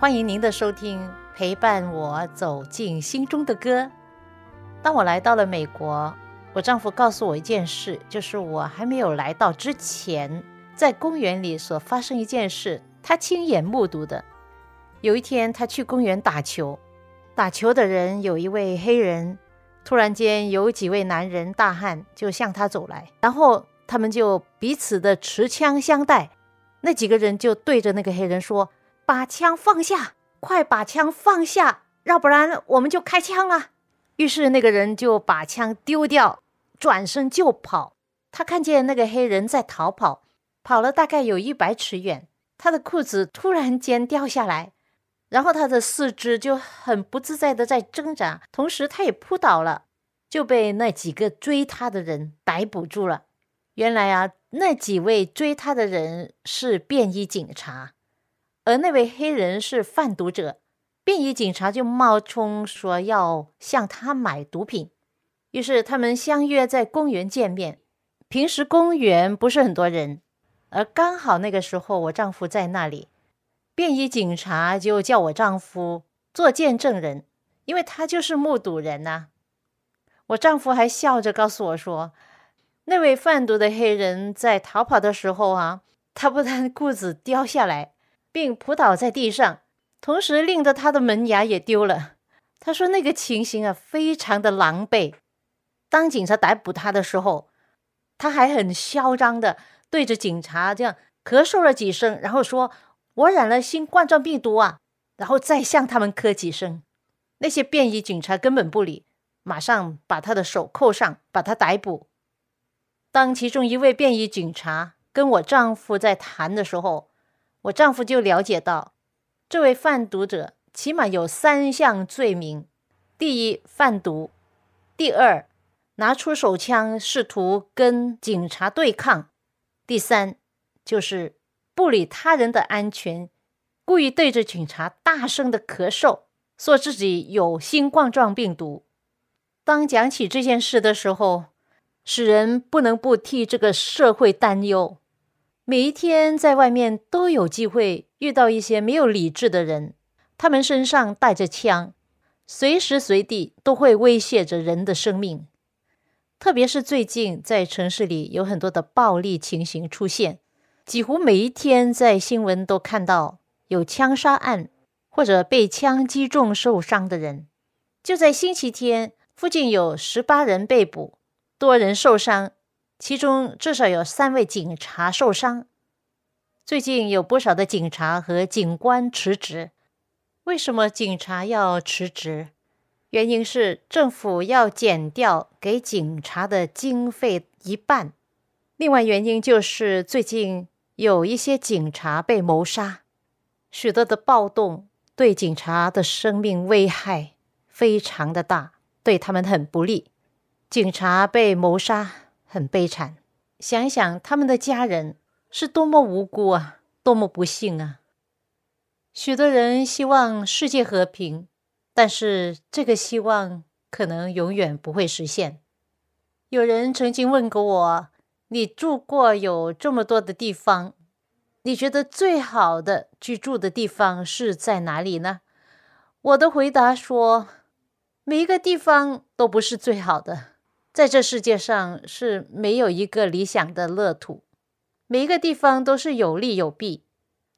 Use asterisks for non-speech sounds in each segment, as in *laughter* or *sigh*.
欢迎您的收听。陪伴我走进心中的歌。当我来到了美国，我丈夫告诉我一件事，就是我还没有来到之前，在公园里所发生一件事，他亲眼目睹的。有一天，他去公园打球，打球的人有一位黑人，突然间有几位男人大汉就向他走来，然后他们就彼此的持枪相待。那几个人就对着那个黑人说：“把枪放下。”快把枪放下，要不然我们就开枪啊！于是那个人就把枪丢掉，转身就跑。他看见那个黑人在逃跑，跑了大概有一百尺远，他的裤子突然间掉下来，然后他的四肢就很不自在的在挣扎，同时他也扑倒了，就被那几个追他的人逮捕住了。原来啊，那几位追他的人是便衣警察。而那位黑人是贩毒者，便衣警察就冒充说要向他买毒品，于是他们相约在公园见面。平时公园不是很多人，而刚好那个时候我丈夫在那里，便衣警察就叫我丈夫做见证人，因为他就是目睹人呐。我丈夫还笑着告诉我说，那位贩毒的黑人在逃跑的时候啊，他不但 *laughs* 裤子掉下来。并扑倒在地上，同时令得他的门牙也丢了。他说：“那个情形啊，非常的狼狈。当警察逮捕他的时候，他还很嚣张的对着警察这样咳嗽了几声，然后说：‘我染了新冠状病毒啊！’然后再向他们咳几声。那些便衣警察根本不理，马上把他的手扣上，把他逮捕。当其中一位便衣警察跟我丈夫在谈的时候，我丈夫就了解到，这位贩毒者起码有三项罪名：第一，贩毒；第二，拿出手枪试图跟警察对抗；第三，就是不理他人的安全，故意对着警察大声的咳嗽，说自己有新冠状病毒。当讲起这件事的时候，使人不能不替这个社会担忧。每一天在外面都有机会遇到一些没有理智的人，他们身上带着枪，随时随地都会威胁着人的生命。特别是最近在城市里有很多的暴力情形出现，几乎每一天在新闻都看到有枪杀案或者被枪击中受伤的人。就在星期天，附近有十八人被捕，多人受伤。其中至少有三位警察受伤。最近有不少的警察和警官辞职。为什么警察要辞职？原因是政府要减掉给警察的经费一半。另外原因就是最近有一些警察被谋杀，许多的暴动对警察的生命危害非常的大，对他们很不利。警察被谋杀。很悲惨，想一想他们的家人是多么无辜啊，多么不幸啊！许多人希望世界和平，但是这个希望可能永远不会实现。有人曾经问过我：“你住过有这么多的地方，你觉得最好的居住的地方是在哪里呢？”我的回答说：“每一个地方都不是最好的。”在这世界上是没有一个理想的乐土，每一个地方都是有利有弊。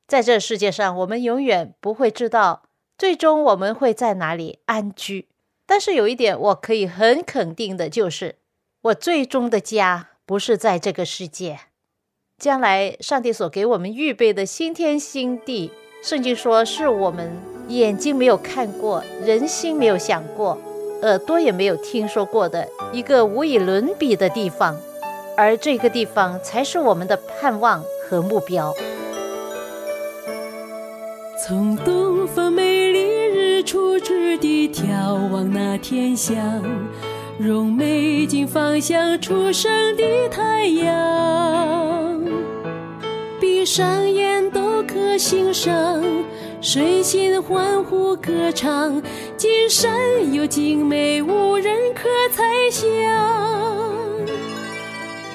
在这世界上，我们永远不会知道最终我们会在哪里安居。但是有一点我可以很肯定的，就是我最终的家不是在这个世界。将来上帝所给我们预备的新天新地，圣经说是我们眼睛没有看过，人心没有想过，耳朵也没有听说过的一个无以伦比的地方，而这个地方才是我们的盼望和目标。从东方美丽日出之地眺望那天象，用美景方向出生的太阳。闭上眼都可欣赏，水仙欢呼歌唱。金山有精美，无人可猜想。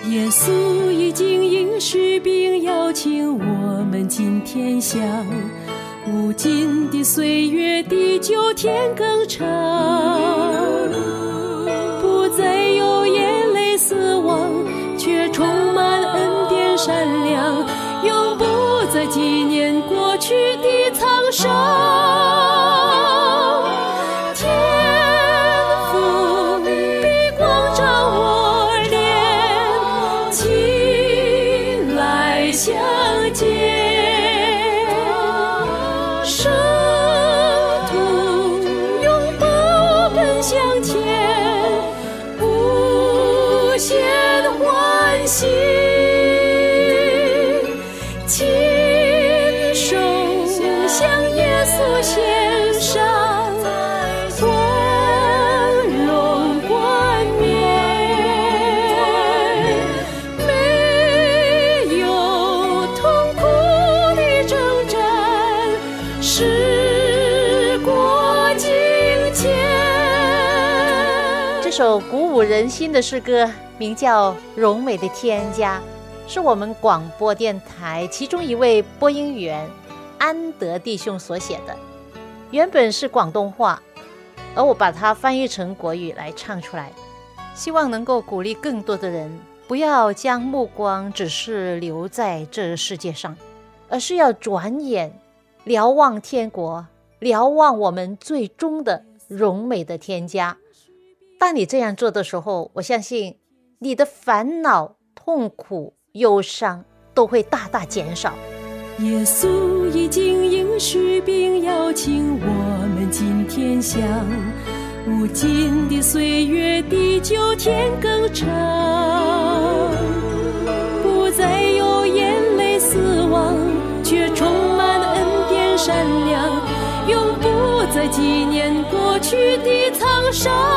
耶稣已经应许并邀请我们进天乡，无尽的岁月，地久天更长，不再有眼泪死亡，却充满恩典善良。在纪念过去的沧桑，鼓舞人心的诗歌，名叫《荣美的天家》，是我们广播电台其中一位播音员安德弟兄所写的。原本是广东话，而我把它翻译成国语来唱出来，希望能够鼓励更多的人，不要将目光只是留在这世界上，而是要转眼瞭望天国，瞭望我们最终的荣美的天家。当你这样做的时候，我相信你的烦恼、痛苦、忧伤都会大大减少。耶稣已经应许并邀请我们进天乡，无尽的岁月，地久天更长，不再有眼泪、死亡，却充满恩典、善良，永不再纪念过去的沧桑。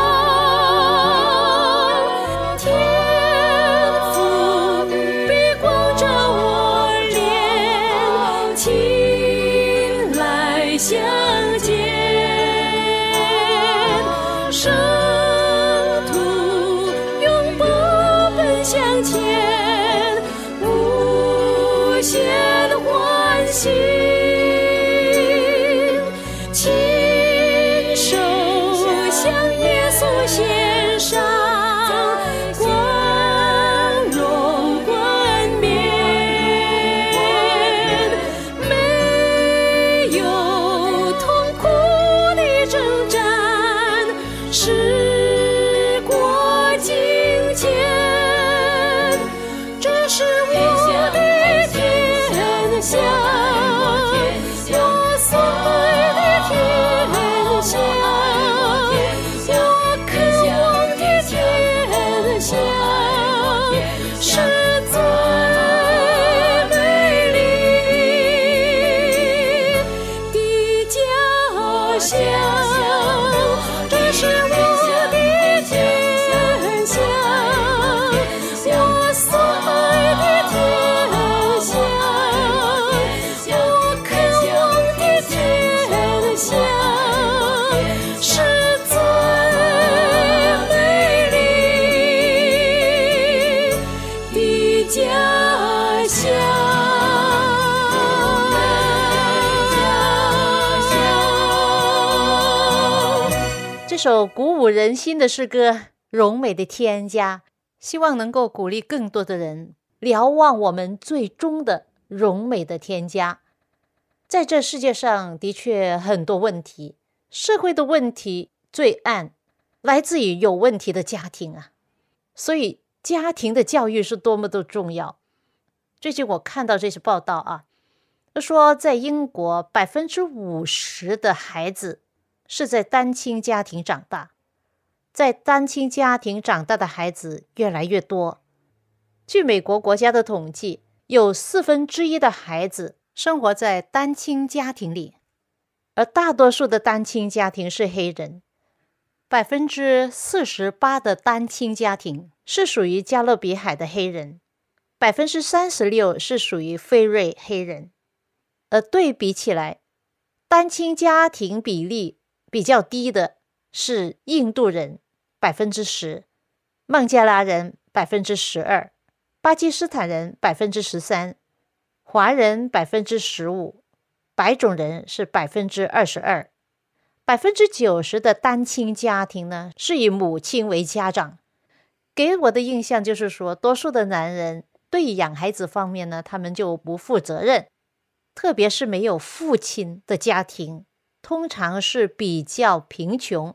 首鼓舞人心的诗歌《荣美的天家》，希望能够鼓励更多的人瞭望我们最终的荣美的天家。在这世界上的确很多问题，社会的问题、罪案，来自于有问题的家庭啊。所以，家庭的教育是多么的重要。最近我看到这些报道啊，说在英国百分之五十的孩子是在单亲家庭长大，在单亲家庭长大的孩子越来越多。据美国国家的统计，有四分之一的孩子生活在单亲家庭里，而大多数的单亲家庭是黑人。百分之四十八的单亲家庭是属于加勒比海的黑人。百分之三十六是属于非瑞黑人，而对比起来，单亲家庭比例比较低的是印度人百分之十，孟加拉人百分之十二，巴基斯坦人百分之十三，华人百分之十五，白种人是百分之二十二，百分之九十的单亲家庭呢是以母亲为家长，给我的印象就是说，多数的男人。对养孩子方面呢，他们就不负责任，特别是没有父亲的家庭，通常是比较贫穷。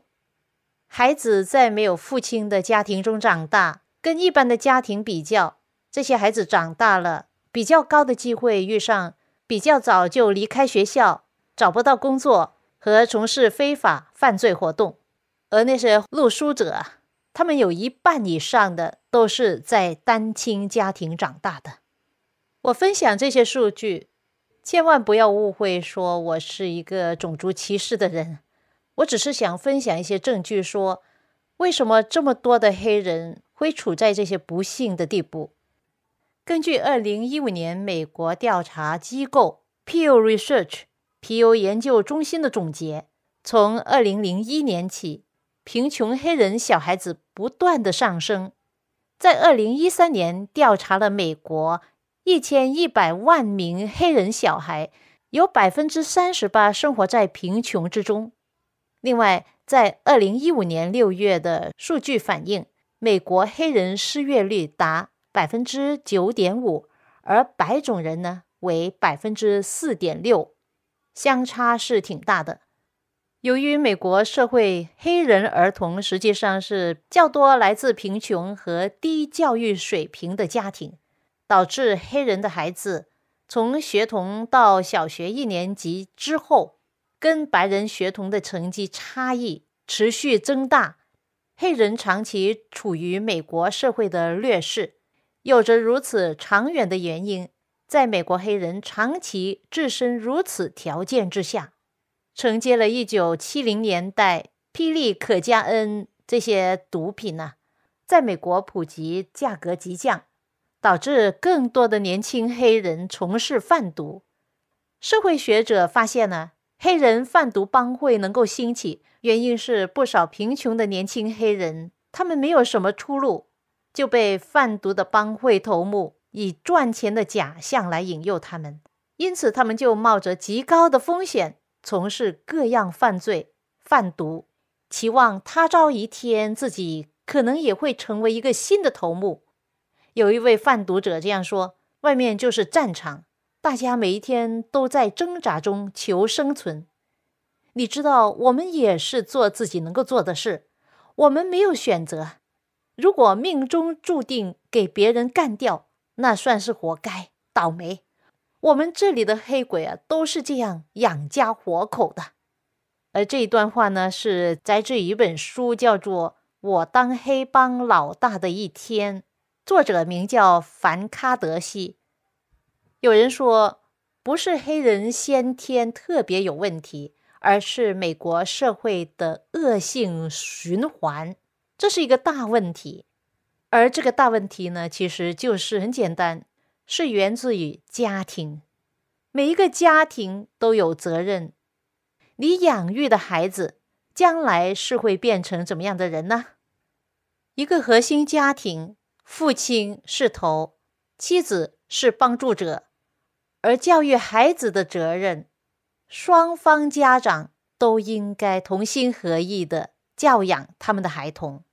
孩子在没有父亲的家庭中长大，跟一般的家庭比较，这些孩子长大了，比较高的机会遇上比较早就离开学校，找不到工作和从事非法犯罪活动，而那些露书者。他们有一半以上的都是在单亲家庭长大的。我分享这些数据，千万不要误会，说我是一个种族歧视的人。我只是想分享一些证据，说为什么这么多的黑人会处在这些不幸的地步。根据二零一五年美国调查机构 Pew Research 皮尤研究中心的总结，从二零零一年起。贫穷黑人小孩子不断的上升，在二零一三年调查了美国一千一百万名黑人小孩，有百分之三十八生活在贫穷之中。另外，在二零一五年六月的数据反映，美国黑人失业率达百分之九点五，而白种人呢为百分之四点六，相差是挺大的。由于美国社会黑人儿童实际上是较多来自贫穷和低教育水平的家庭，导致黑人的孩子从学童到小学一年级之后，跟白人学童的成绩差异持续增大。黑人长期处于美国社会的劣势，有着如此长远的原因，在美国黑人长期置身如此条件之下。承接了一九七零年代霹雳可加恩这些毒品呢，在美国普及，价格急降，导致更多的年轻黑人从事贩毒。社会学者发现呢，黑人贩毒帮会能够兴起，原因是不少贫穷的年轻黑人，他们没有什么出路，就被贩毒的帮会头目以赚钱的假象来引诱他们，因此他们就冒着极高的风险。从事各样犯罪、贩毒，期望他朝一天自己可能也会成为一个新的头目。有一位贩毒者这样说：“外面就是战场，大家每一天都在挣扎中求生存。你知道，我们也是做自己能够做的事，我们没有选择。如果命中注定给别人干掉，那算是活该，倒霉。”我们这里的黑鬼啊，都是这样养家活口的。而这一段话呢，是摘自一本书，叫做《我当黑帮老大的一天》，作者名叫凡卡德西。有人说，不是黑人先天特别有问题，而是美国社会的恶性循环，这是一个大问题。而这个大问题呢，其实就是很简单。是源自于家庭，每一个家庭都有责任。你养育的孩子将来是会变成怎么样的人呢？一个核心家庭，父亲是头，妻子是帮助者，而教育孩子的责任，双方家长都应该同心合意的教养他们的孩童。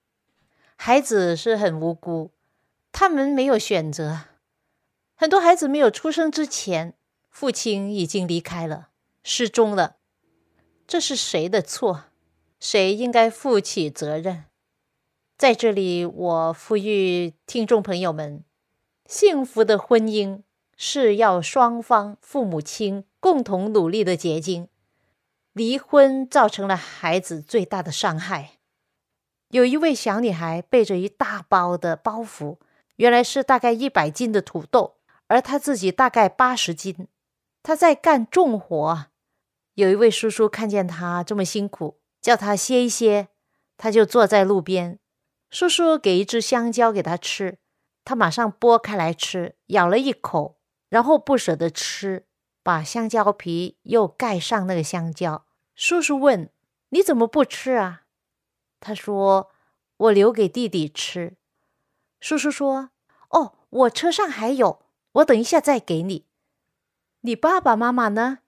孩子是很无辜，他们没有选择。很多孩子没有出生之前，父亲已经离开了，失踪了。这是谁的错？谁应该负起责任？在这里，我呼吁听众朋友们：幸福的婚姻是要双方父母亲共同努力的结晶。离婚造成了孩子最大的伤害。有一位小女孩背着一大包的包袱，原来是大概一百斤的土豆，而她自己大概八十斤。她在干重活。有一位叔叔看见她这么辛苦，叫她歇一歇，她就坐在路边。叔叔给一只香蕉给他吃，他马上剥开来吃，咬了一口，然后不舍得吃，把香蕉皮又盖上那个香蕉。叔叔问：“你怎么不吃啊？”他说：“我留给弟弟吃。”叔叔说：“哦，我车上还有，我等一下再给你。”你爸爸妈妈呢？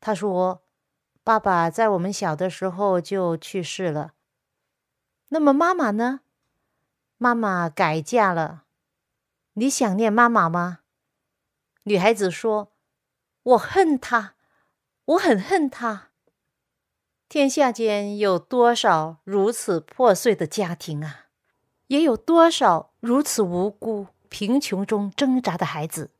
他说：“爸爸在我们小的时候就去世了。”那么妈妈呢？妈妈改嫁了。你想念妈妈吗？女孩子说：“我恨她，我很恨她。”天下间有多少如此破碎的家庭啊？也有多少如此无辜、贫穷中挣扎的孩子？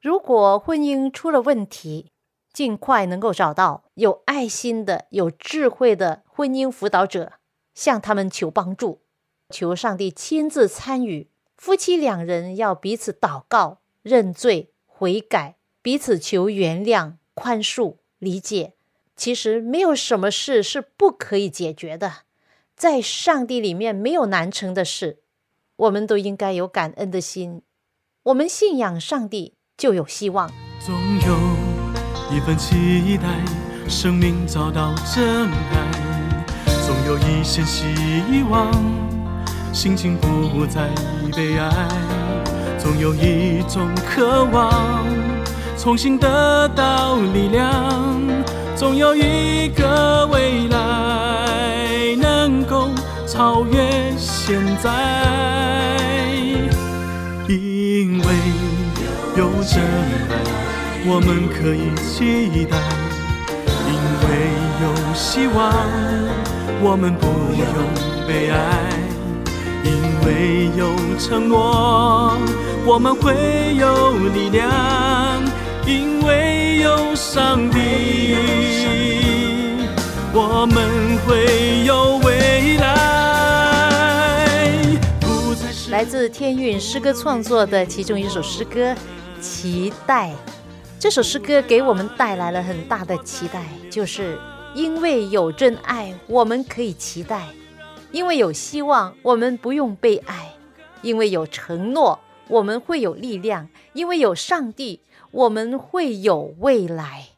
如果婚姻出了问题，尽快能够找到有爱心的、有智慧的婚姻辅导者。向他们求帮助，求上帝亲自参与。夫妻两人要彼此祷告、认罪、悔改，彼此求原谅、宽恕、理解。其实没有什么事是不可以解决的，在上帝里面没有难成的事。我们都应该有感恩的心。我们信仰上帝，就有希望。总有一份期待，生命找到真爱。总有一线希望，心情不再悲哀；总有一种渴望，重新得到力量；总有一个未来，能够超越现在。因为有真爱，我们可以期待；因为有希望。我们不用悲哀，因为有承诺；我们会有力量，因为有上帝；我们会有未来。来自天韵诗歌创作的其中一首诗歌《期待》，这首诗歌给我们带来了很大的期待，就是。因为有真爱，我们可以期待；因为有希望，我们不用悲哀；因为有承诺，我们会有力量；因为有上帝，我们会有未来。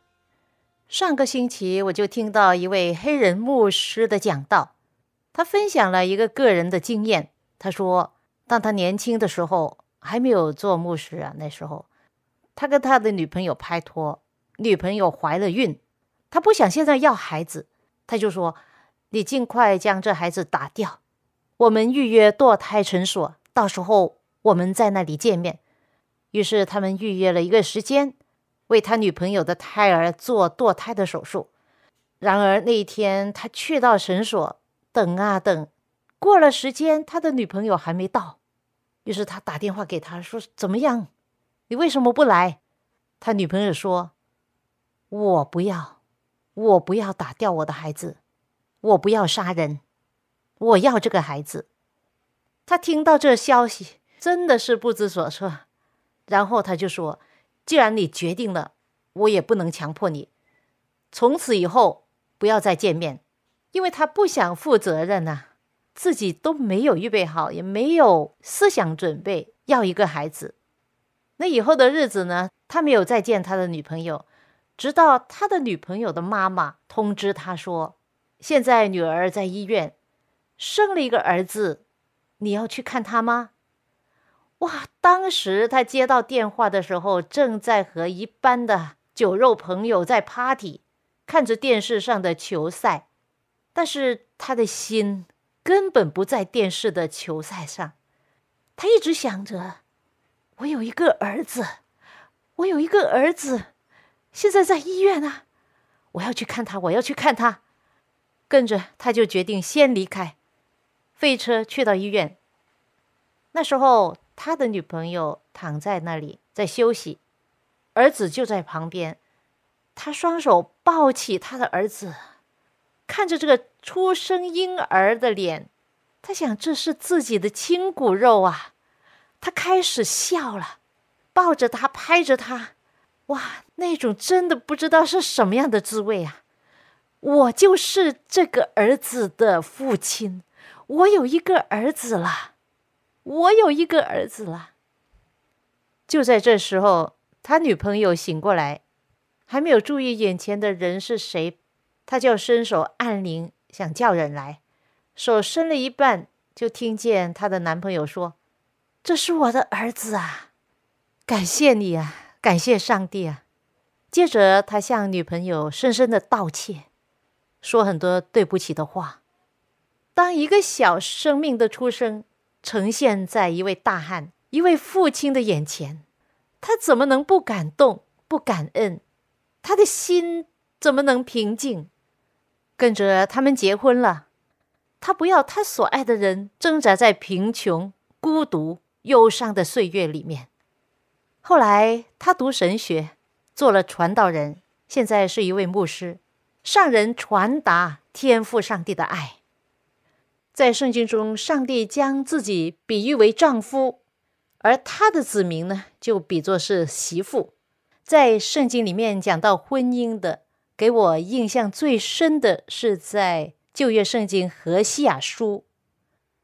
上个星期，我就听到一位黑人牧师的讲道，他分享了一个个人的经验。他说，当他年轻的时候，还没有做牧师啊，那时候，他跟他的女朋友拍拖，女朋友怀了孕。他不想现在要孩子，他就说：“你尽快将这孩子打掉，我们预约堕胎诊所，到时候我们在那里见面。”于是他们预约了一个时间，为他女朋友的胎儿做堕胎的手术。然而那一天他去到诊所，等啊等，过了时间，他的女朋友还没到。于是他打电话给他说：“怎么样？你为什么不来？”他女朋友说：“我不要。”我不要打掉我的孩子，我不要杀人，我要这个孩子。他听到这消息，真的是不知所措。然后他就说：“既然你决定了，我也不能强迫你。从此以后不要再见面，因为他不想负责任呐，自己都没有预备好，也没有思想准备要一个孩子。那以后的日子呢？他没有再见他的女朋友。”直到他的女朋友的妈妈通知他说：“现在女儿在医院生了一个儿子，你要去看他吗？”哇！当时他接到电话的时候，正在和一般的酒肉朋友在 party，看着电视上的球赛，但是他的心根本不在电视的球赛上。他一直想着：“我有一个儿子，我有一个儿子。”现在在医院啊！我要去看他，我要去看他。跟着他就决定先离开，飞车去到医院。那时候他的女朋友躺在那里在休息，儿子就在旁边，他双手抱起他的儿子，看着这个出生婴儿的脸，他想这是自己的亲骨肉啊，他开始笑了，抱着他拍着他，哇，那种真的不知道是什么样的滋味啊！我就是这个儿子的父亲，我有一个儿子了，我有一个儿子了。就在这时候，他女朋友醒过来，还没有注意眼前的人是谁，他就伸手按铃，想叫人来，手伸了一半，就听见他的男朋友说：“这是我的儿子啊，感谢你啊，感谢上帝啊。”接着，他向女朋友深深的道歉。说很多对不起的话。当一个小生命的出生呈现在一位大汉、一位父亲的眼前，他怎么能不感动、不感恩？他的心怎么能平静？跟着他们结婚了，他不要他所爱的人挣扎在贫穷、孤独、忧伤的岁月里面。后来他读神学，做了传道人，现在是一位牧师。上人传达天赋上帝的爱，在圣经中，上帝将自己比喻为丈夫，而他的子民呢，就比作是媳妇。在圣经里面讲到婚姻的，给我印象最深的是在旧约圣经何西亚书，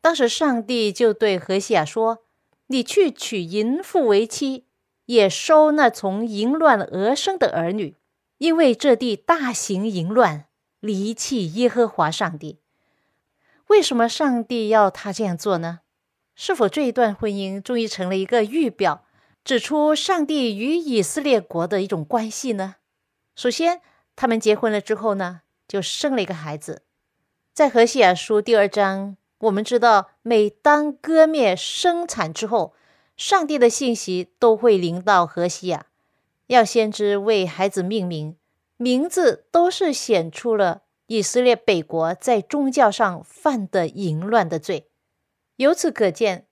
当时上帝就对何西亚说：“你去娶淫妇为妻，也收那从淫乱而生的儿女。”因为这地大行淫乱，离弃耶和华上帝。为什么上帝要他这样做呢？是否这一段婚姻终于成了一个预表，指出上帝与以色列国的一种关系呢？首先，他们结婚了之后呢，就生了一个孩子。在何西亚书第二章，我们知道，每当割灭生产之后，上帝的信息都会临到何西亚。要先知为孩子命名，名字都是显出了以色列北国在宗教上犯的淫乱的罪。由此可见，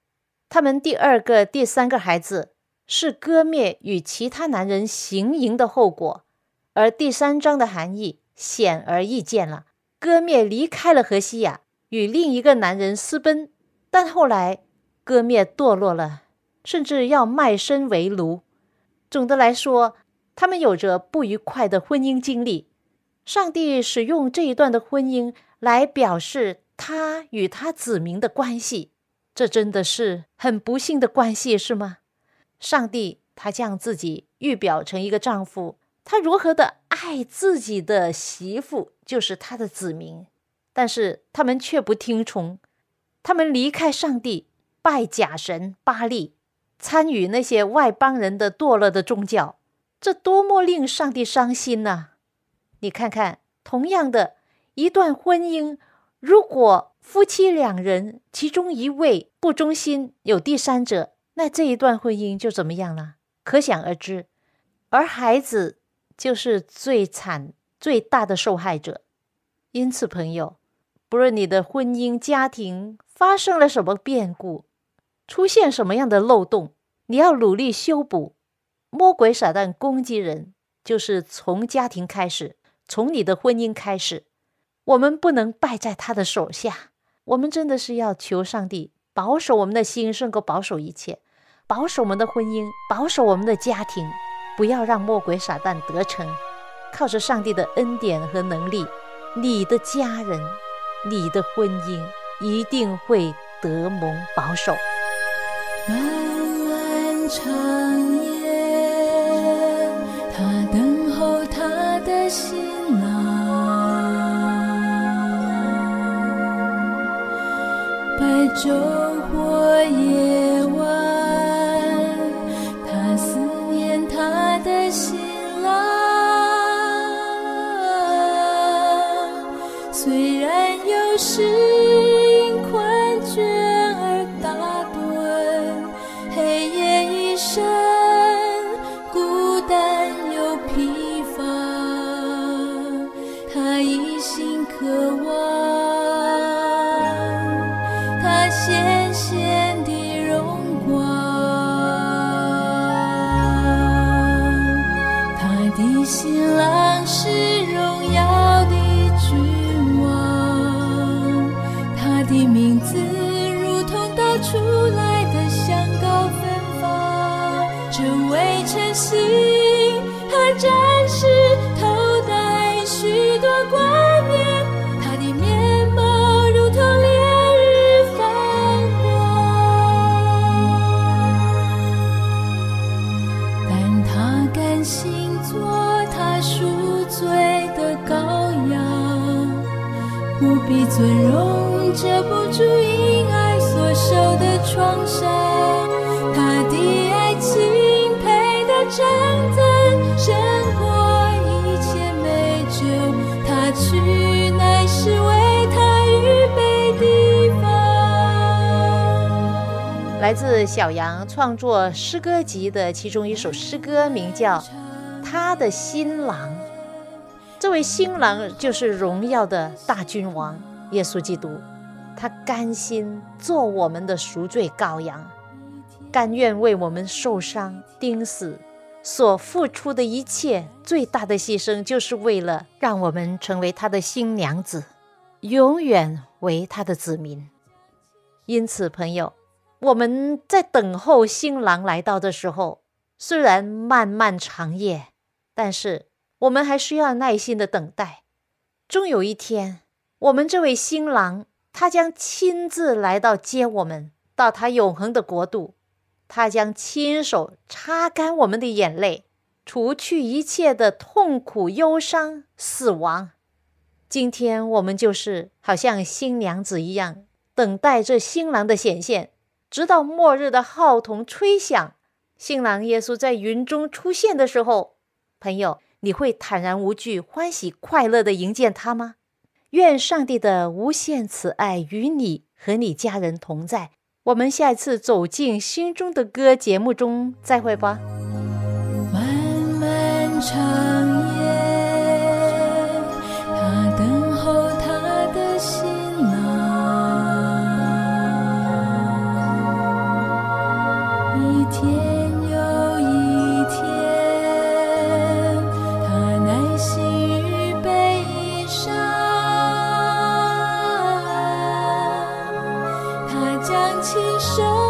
他们第二个、第三个孩子是割灭与其他男人行淫的后果。而第三章的含义显而易见了：割灭离开了何西亚，与另一个男人私奔，但后来割灭堕落了，甚至要卖身为奴。总的来说，他们有着不愉快的婚姻经历。上帝使用这一段的婚姻来表示他与他子民的关系，这真的是很不幸的关系，是吗？上帝他将自己预表成一个丈夫，他如何的爱自己的媳妇，就是他的子民，但是他们却不听从，他们离开上帝，拜假神巴利。参与那些外邦人的堕落的宗教，这多么令上帝伤心呐！你看看，同样的一段婚姻，如果夫妻两人其中一位不忠心，有第三者，那这一段婚姻就怎么样了？可想而知。而孩子就是最惨、最大的受害者。因此，朋友，不论你的婚姻家庭发生了什么变故，出现什么样的漏洞，你要努力修补。魔鬼撒旦攻击人，就是从家庭开始，从你的婚姻开始。我们不能败在他的手下。我们真的是要求上帝保守我们的心，胜过保守一切，保守我们的婚姻，保守我们的家庭，不要让魔鬼撒旦得逞。靠着上帝的恩典和能力，你的家人，你的婚姻一定会得蒙保守。漫漫长夜，他等候他的新郎。白昼过夜。心创伤。他的爱情配得称赞，胜过一切美酒。他去乃是为他预备地方。来自小杨创作诗歌集的其中一首诗歌，名叫《他的新郎》。这位新郎就是荣耀的大君王耶稣基督，他甘心做我们的赎罪羔羊，甘愿为我们受伤钉死，所付出的一切最大的牺牲，就是为了让我们成为他的新娘子，永远为他的子民。因此，朋友，我们在等候新郎来到的时候，虽然漫漫长夜，但是我们还需要耐心的等待。终有一天，我们这位新郎，他将亲自来到接我们到他永恒的国度，他将亲手擦干我们的眼泪，除去一切的痛苦、忧伤、死亡。今天我们就是好像新娘子一样，等待着新郎的显现，直到末日的号筒吹响，新郎耶稣在云中出现的时候，朋友，你会坦然无惧、欢喜快乐的迎接他吗？愿上帝的无限慈爱与你和你家人同在。我们下一次走进心中的歌节目中再会吧。漫漫长他将亲手